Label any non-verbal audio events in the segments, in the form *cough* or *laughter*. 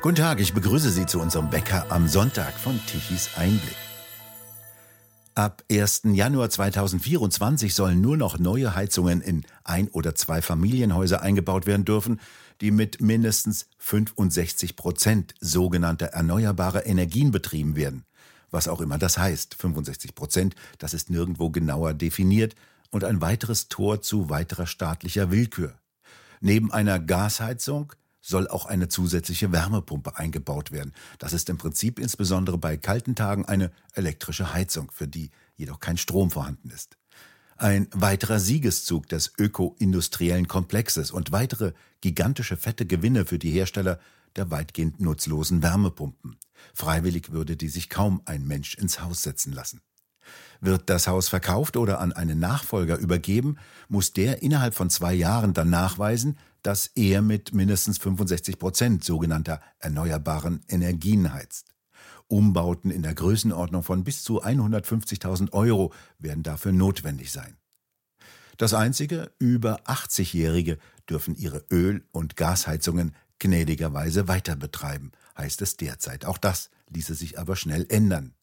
Guten Tag, ich begrüße Sie zu unserem Bäcker am Sonntag von Tichys Einblick. Ab 1. Januar 2024 sollen nur noch neue Heizungen in ein- oder zwei Familienhäuser eingebaut werden dürfen, die mit mindestens 65 Prozent sogenannter erneuerbarer Energien betrieben werden. Was auch immer das heißt. 65 Prozent, das ist nirgendwo genauer definiert und ein weiteres Tor zu weiterer staatlicher Willkür. Neben einer Gasheizung soll auch eine zusätzliche Wärmepumpe eingebaut werden. Das ist im Prinzip insbesondere bei kalten Tagen eine elektrische Heizung, für die jedoch kein Strom vorhanden ist. Ein weiterer Siegeszug des öko-industriellen Komplexes und weitere gigantische fette Gewinne für die Hersteller der weitgehend nutzlosen Wärmepumpen. Freiwillig würde die sich kaum ein Mensch ins Haus setzen lassen. Wird das Haus verkauft oder an einen Nachfolger übergeben, muss der innerhalb von zwei Jahren dann nachweisen, dass er mit mindestens 65 Prozent sogenannter erneuerbaren Energien heizt. Umbauten in der Größenordnung von bis zu 150.000 Euro werden dafür notwendig sein. Das Einzige, über 80-Jährige dürfen ihre Öl- und Gasheizungen gnädigerweise weiter betreiben, heißt es derzeit. Auch das ließe sich aber schnell ändern.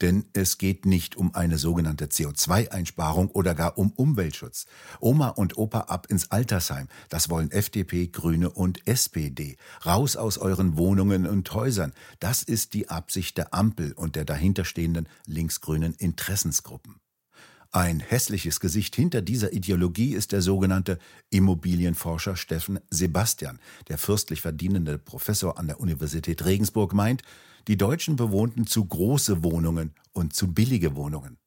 Denn es geht nicht um eine sogenannte CO2-Einsparung oder gar um Umweltschutz. Oma und Opa ab ins Altersheim, das wollen FDP, Grüne und SPD. Raus aus euren Wohnungen und Häusern, das ist die Absicht der Ampel und der dahinterstehenden linksgrünen Interessensgruppen. Ein hässliches Gesicht hinter dieser Ideologie ist der sogenannte Immobilienforscher Steffen Sebastian. Der fürstlich verdienende Professor an der Universität Regensburg meint, die Deutschen bewohnten zu große Wohnungen und zu billige Wohnungen.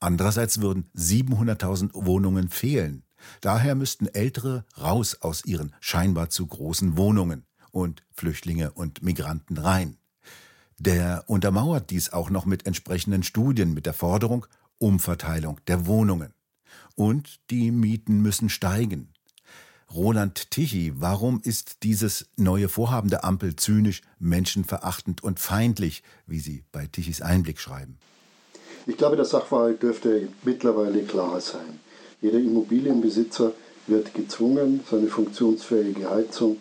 Andererseits würden 700.000 Wohnungen fehlen. Daher müssten Ältere raus aus ihren scheinbar zu großen Wohnungen und Flüchtlinge und Migranten rein. Der untermauert dies auch noch mit entsprechenden Studien mit der Forderung Umverteilung der Wohnungen. Und die Mieten müssen steigen. Roland Tichy, warum ist dieses neue Vorhaben der Ampel zynisch, menschenverachtend und feindlich, wie Sie bei Tichys Einblick schreiben? Ich glaube, der Sachverhalt dürfte mittlerweile klar sein. Jeder Immobilienbesitzer wird gezwungen, seine funktionsfähige Heizung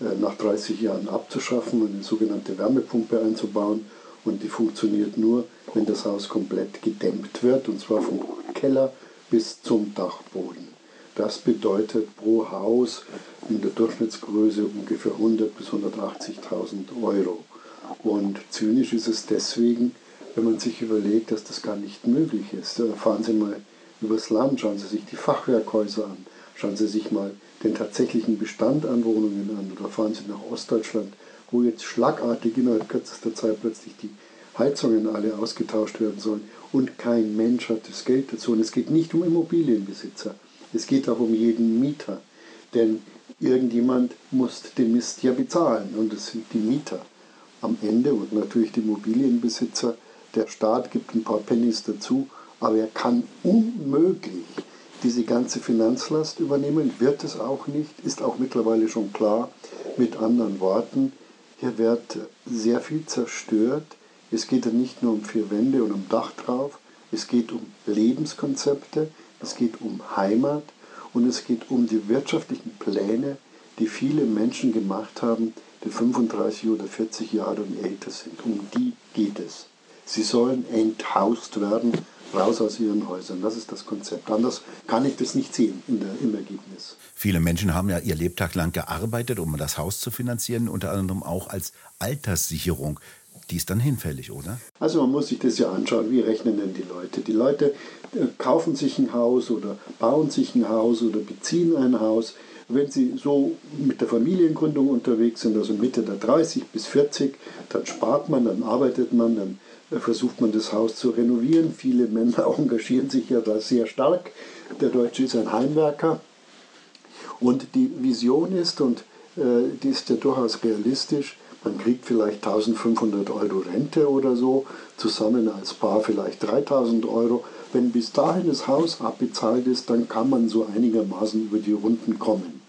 äh, nach 30 Jahren abzuschaffen und eine sogenannte Wärmepumpe einzubauen und die funktioniert nur, wenn das Haus komplett gedämmt wird, und zwar vom Keller bis zum Dachboden. Das bedeutet pro Haus in der Durchschnittsgröße ungefähr 100.000 bis 180.000 Euro. Und zynisch ist es deswegen, wenn man sich überlegt, dass das gar nicht möglich ist. Fahren Sie mal übers Land, schauen Sie sich die Fachwerkhäuser an, schauen Sie sich mal den tatsächlichen Bestand an Wohnungen an oder fahren Sie nach Ostdeutschland, wo jetzt schlagartig innerhalb kürzester Zeit plötzlich die Heizungen alle ausgetauscht werden sollen und kein Mensch hat das Geld dazu. Und es geht nicht um Immobilienbesitzer, es geht auch um jeden Mieter. Denn irgendjemand muss den Mist ja bezahlen und es sind die Mieter am Ende und natürlich die Immobilienbesitzer. Der Staat gibt ein paar Pennies dazu, aber er kann unmöglich diese ganze Finanzlast übernehmen, wird es auch nicht, ist auch mittlerweile schon klar. Mit anderen Worten, hier wird sehr viel zerstört. Es geht ja nicht nur um vier Wände und um Dach drauf, es geht um Lebenskonzepte, es geht um Heimat und es geht um die wirtschaftlichen Pläne, die viele Menschen gemacht haben, die 35 oder 40 Jahre und älter sind. Um die geht es. Sie sollen enthaust werden, raus aus ihren Häusern. Das ist das Konzept. Anders kann ich das nicht sehen der, im Ergebnis. Viele Menschen haben ja ihr Lebtag lang gearbeitet, um das Haus zu finanzieren, unter anderem auch als Alterssicherung. Die ist dann hinfällig, oder? Also man muss sich das ja anschauen, wie rechnen denn die Leute? Die Leute äh, kaufen sich ein Haus oder bauen sich ein Haus oder beziehen ein Haus. Wenn sie so mit der Familiengründung unterwegs sind, also Mitte der 30 bis 40, dann spart man, dann arbeitet man, dann versucht man das Haus zu renovieren. Viele Männer *laughs* engagieren sich ja da sehr stark. Der Deutsche ist ein Heimwerker. Und die Vision ist, und äh, die ist ja durchaus realistisch, man kriegt vielleicht 1500 Euro Rente oder so, zusammen als Paar vielleicht 3000 Euro. Wenn bis dahin das Haus abbezahlt ist, dann kann man so einigermaßen über die Runden kommen.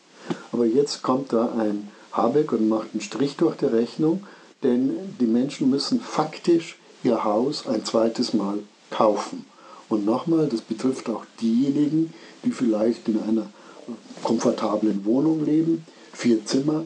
Aber jetzt kommt da ein Habeck und macht einen Strich durch die Rechnung, denn die Menschen müssen faktisch ihr Haus ein zweites Mal kaufen. Und nochmal, das betrifft auch diejenigen, die vielleicht in einer komfortablen Wohnung leben, vier Zimmer,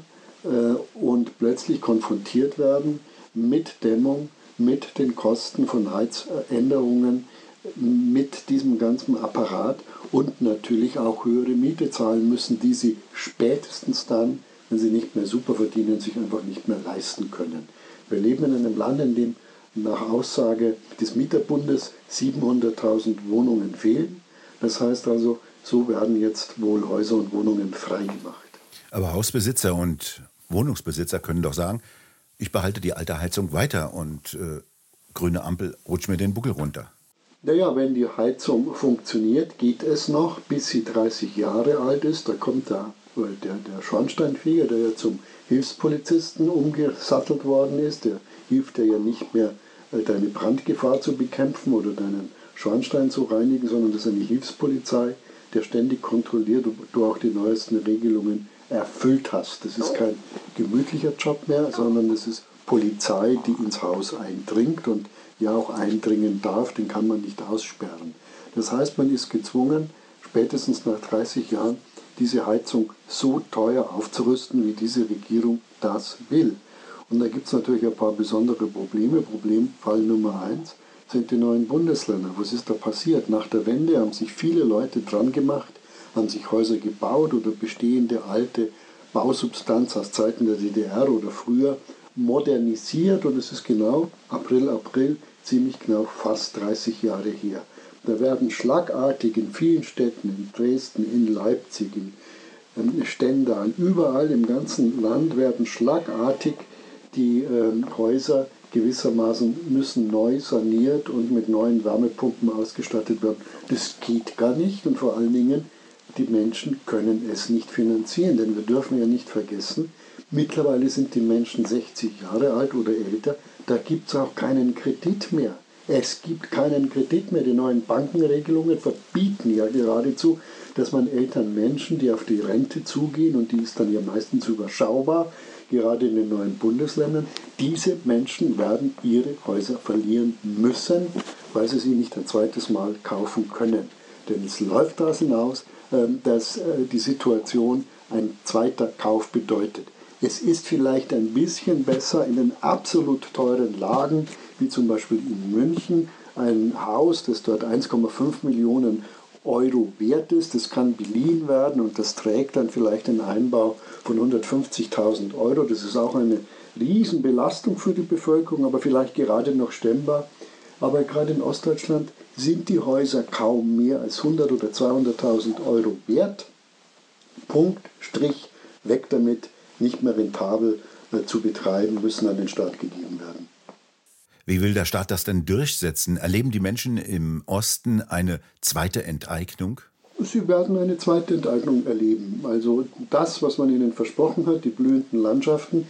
und plötzlich konfrontiert werden mit Dämmung, mit den Kosten von Heizänderungen, mit diesem ganzen Apparat und natürlich auch höhere Miete zahlen müssen, die sie spätestens dann, wenn sie nicht mehr super verdienen, sich einfach nicht mehr leisten können. Wir leben in einem Land, in dem nach Aussage des Mieterbundes 700.000 Wohnungen fehlen. Das heißt also, so werden jetzt wohl Häuser und Wohnungen freigemacht. Aber Hausbesitzer und Wohnungsbesitzer können doch sagen, ich behalte die alte Heizung weiter und äh, grüne Ampel rutscht mir den Buckel runter. Naja, wenn die Heizung funktioniert, geht es noch, bis sie 30 Jahre alt ist. Da kommt der, der, der Schornsteinfeger, der ja zum Hilfspolizisten umgesattelt worden ist. Der hilft dir ja nicht mehr, äh, deine Brandgefahr zu bekämpfen oder deinen Schornstein zu reinigen, sondern das ist eine Hilfspolizei, der ständig kontrolliert, ob du auch die neuesten Regelungen erfüllt hast. Das ist kein gemütlicher Job mehr, sondern das ist Polizei, die ins Haus eindringt und ja auch eindringen darf, den kann man nicht aussperren. Das heißt, man ist gezwungen, spätestens nach 30 Jahren diese Heizung so teuer aufzurüsten, wie diese Regierung das will. Und da gibt es natürlich ein paar besondere Probleme. Problemfall Nummer eins sind die neuen Bundesländer. Was ist da passiert? Nach der Wende haben sich viele Leute dran gemacht, haben sich Häuser gebaut oder bestehende alte Bausubstanz aus Zeiten der DDR oder früher modernisiert und es ist genau April, April, ziemlich genau fast 30 Jahre her. Da werden schlagartig in vielen Städten, in Dresden, in Leipzig, in Stendal, überall im ganzen Land werden schlagartig die äh, Häuser gewissermaßen müssen neu saniert und mit neuen Wärmepumpen ausgestattet werden. Das geht gar nicht und vor allen Dingen die Menschen können es nicht finanzieren, denn wir dürfen ja nicht vergessen, mittlerweile sind die Menschen 60 Jahre alt oder älter, da gibt es auch keinen Kredit mehr. Es gibt keinen Kredit mehr. Die neuen Bankenregelungen verbieten ja geradezu, dass man älteren Menschen, die auf die Rente zugehen, und die ist dann ja meistens überschaubar, gerade in den neuen Bundesländern, diese Menschen werden ihre Häuser verlieren müssen, weil sie sie nicht ein zweites Mal kaufen können. Denn es läuft daraus hinaus, dass äh, die Situation ein zweiter Kauf bedeutet. Es ist vielleicht ein bisschen besser in den absolut teuren Lagen, wie zum Beispiel in München, ein Haus, das dort 1,5 Millionen Euro wert ist. Das kann beliehen werden und das trägt dann vielleicht einen Einbau von 150.000 Euro. Das ist auch eine Riesenbelastung für die Bevölkerung, aber vielleicht gerade noch stemmbar. Aber gerade in Ostdeutschland sind die Häuser kaum mehr als 100 oder 200.000 Euro wert. Punkt, Strich, weg damit, nicht mehr rentabel äh, zu betreiben, müssen an den Staat gegeben werden. Wie will der Staat das denn durchsetzen? Erleben die Menschen im Osten eine zweite Enteignung? Sie werden eine zweite Enteignung erleben. Also das, was man ihnen versprochen hat, die blühenden Landschaften,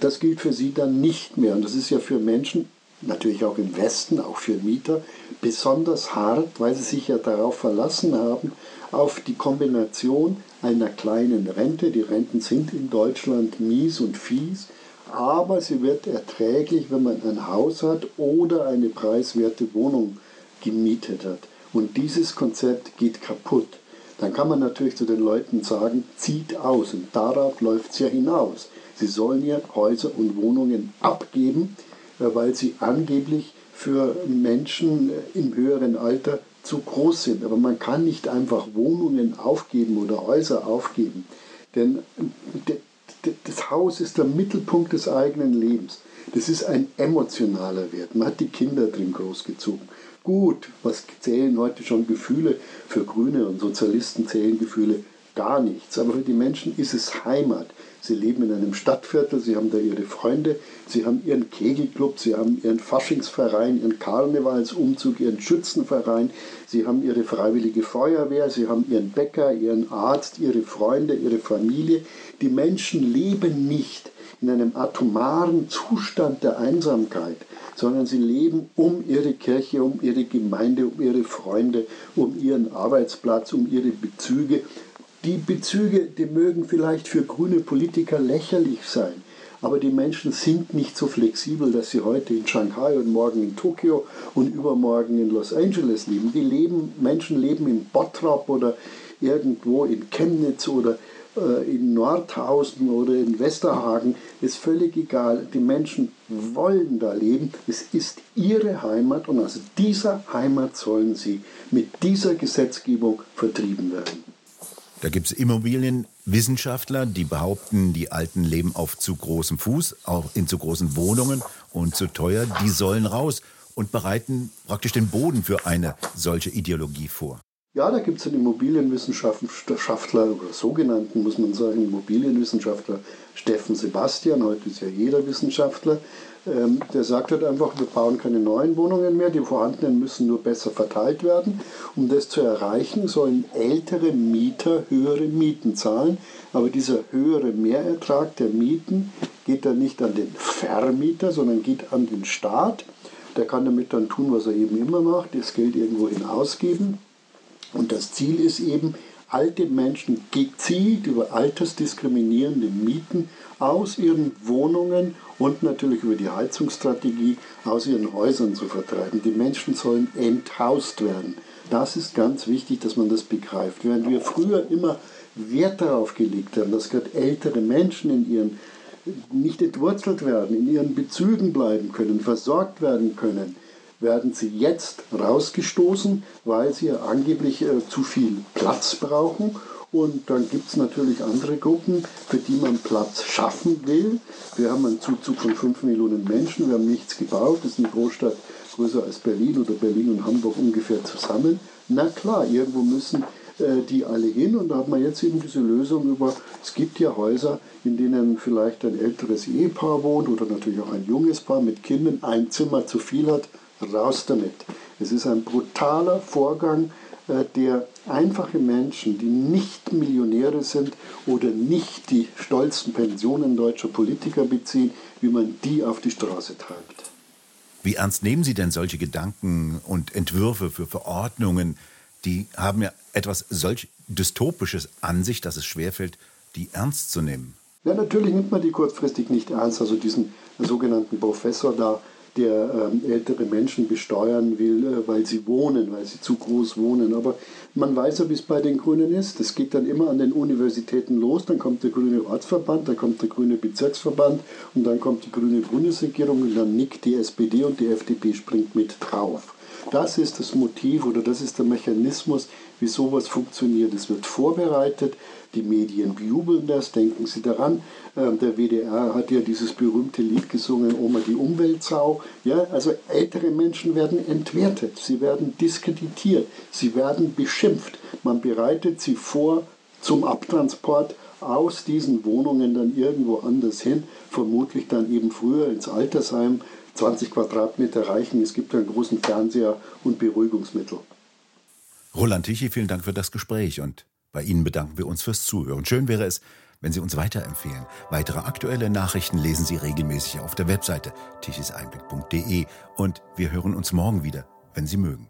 das gilt für sie dann nicht mehr. Und das ist ja für Menschen natürlich auch im Westen, auch für Mieter, besonders hart, weil sie sich ja darauf verlassen haben, auf die Kombination einer kleinen Rente. Die Renten sind in Deutschland mies und fies, aber sie wird erträglich, wenn man ein Haus hat oder eine preiswerte Wohnung gemietet hat. Und dieses Konzept geht kaputt. Dann kann man natürlich zu den Leuten sagen, zieht aus. Und darauf läuft es ja hinaus. Sie sollen ja Häuser und Wohnungen abgeben, weil sie angeblich für Menschen äh, im höheren Alter zu groß sind. Aber man kann nicht einfach Wohnungen aufgeben oder Häuser aufgeben. Denn äh, das Haus ist der Mittelpunkt des eigenen Lebens. Das ist ein emotionaler Wert. Man hat die Kinder drin großgezogen. Gut, was zählen heute schon Gefühle? Für Grüne und Sozialisten zählen Gefühle gar nichts. Aber für die Menschen ist es Heimat. Sie leben in einem Stadtviertel, sie haben da ihre Freunde, sie haben ihren Kegelclub, sie haben ihren Faschingsverein, ihren Karnevalsumzug, ihren Schützenverein, sie haben ihre freiwillige Feuerwehr, sie haben ihren Bäcker, ihren Arzt, ihre Freunde, ihre Familie. Die Menschen leben nicht in einem atomaren Zustand der Einsamkeit, sondern sie leben um ihre Kirche, um ihre Gemeinde, um ihre Freunde, um ihren Arbeitsplatz, um ihre Bezüge die Bezüge, die mögen vielleicht für grüne Politiker lächerlich sein, aber die Menschen sind nicht so flexibel, dass sie heute in Shanghai und morgen in Tokio und übermorgen in Los Angeles leben. Die leben, Menschen leben in Bottrop oder irgendwo in Chemnitz oder äh, in Nordhausen oder in Westerhagen, ist völlig egal. Die Menschen wollen da leben. Es ist ihre Heimat und aus dieser Heimat sollen sie mit dieser Gesetzgebung vertrieben werden. Da gibt es Immobilienwissenschaftler, die behaupten, die Alten leben auf zu großem Fuß, auch in zu großen Wohnungen und zu teuer. Die sollen raus und bereiten praktisch den Boden für eine solche Ideologie vor. Ja, da gibt es einen Immobilienwissenschaftler oder sogenannten, muss man sagen, Immobilienwissenschaftler Steffen Sebastian, heute ist ja jeder Wissenschaftler, ähm, der sagt halt einfach, wir bauen keine neuen Wohnungen mehr, die vorhandenen müssen nur besser verteilt werden. Um das zu erreichen, sollen ältere Mieter höhere Mieten zahlen, aber dieser höhere Mehrertrag der Mieten geht dann nicht an den Vermieter, sondern geht an den Staat. Der kann damit dann tun, was er eben immer macht, das Geld irgendwohin ausgeben. Und das Ziel ist eben, alte Menschen gezielt über altersdiskriminierende Mieten aus ihren Wohnungen und natürlich über die Heizungsstrategie aus ihren Häusern zu vertreiben. Die Menschen sollen enthaust werden. Das ist ganz wichtig, dass man das begreift. Während wir früher immer Wert darauf gelegt haben, dass gerade ältere Menschen in ihren nicht entwurzelt werden, in ihren Bezügen bleiben können, versorgt werden können, werden sie jetzt rausgestoßen, weil sie angeblich äh, zu viel Platz brauchen. Und dann gibt es natürlich andere Gruppen, für die man Platz schaffen will. Wir haben einen Zuzug von 5 Millionen Menschen, wir haben nichts gebaut, das ist eine Großstadt größer als Berlin oder Berlin und Hamburg ungefähr zusammen. Na klar, irgendwo müssen äh, die alle hin und da hat man jetzt eben diese Lösung über, es gibt ja Häuser, in denen vielleicht ein älteres Ehepaar wohnt oder natürlich auch ein junges Paar mit Kindern, ein Zimmer zu viel hat raus damit. Es ist ein brutaler Vorgang, äh, der einfache Menschen, die nicht Millionäre sind oder nicht die stolzen Pensionen deutscher Politiker beziehen, wie man die auf die Straße treibt. Wie ernst nehmen Sie denn solche Gedanken und Entwürfe für Verordnungen? Die haben ja etwas solch Dystopisches an sich, dass es schwerfällt, die ernst zu nehmen. Ja, natürlich nimmt man die kurzfristig nicht ernst. Also diesen sogenannten Professor da, der ähm, ältere Menschen besteuern will, äh, weil sie wohnen, weil sie zu groß wohnen. Aber man weiß ja, wie es bei den Grünen ist. Das geht dann immer an den Universitäten los. Dann kommt der grüne Ortsverband, dann kommt der grüne Bezirksverband und dann kommt die grüne Bundesregierung und dann nickt die SPD und die FDP springt mit drauf. Das ist das Motiv oder das ist der Mechanismus, wie sowas funktioniert. Es wird vorbereitet, die Medien bejubeln das, denken Sie daran. Ähm, der WDR hat ja dieses berühmte Lied gesungen, Oma die Umweltsau. Ja, also ältere Menschen werden entwertet, sie werden diskreditiert, sie werden beschimpft. Man bereitet sie vor zum Abtransport aus diesen Wohnungen dann irgendwo anders hin, vermutlich dann eben früher ins Altersheim, 20 Quadratmeter reichen, es gibt einen großen Fernseher und Beruhigungsmittel. Roland Tichy, vielen Dank für das Gespräch und bei Ihnen bedanken wir uns fürs Zuhören. Schön wäre es, wenn Sie uns weiterempfehlen. Weitere aktuelle Nachrichten lesen Sie regelmäßig auf der Webseite tichiseinblick.de und wir hören uns morgen wieder, wenn Sie mögen.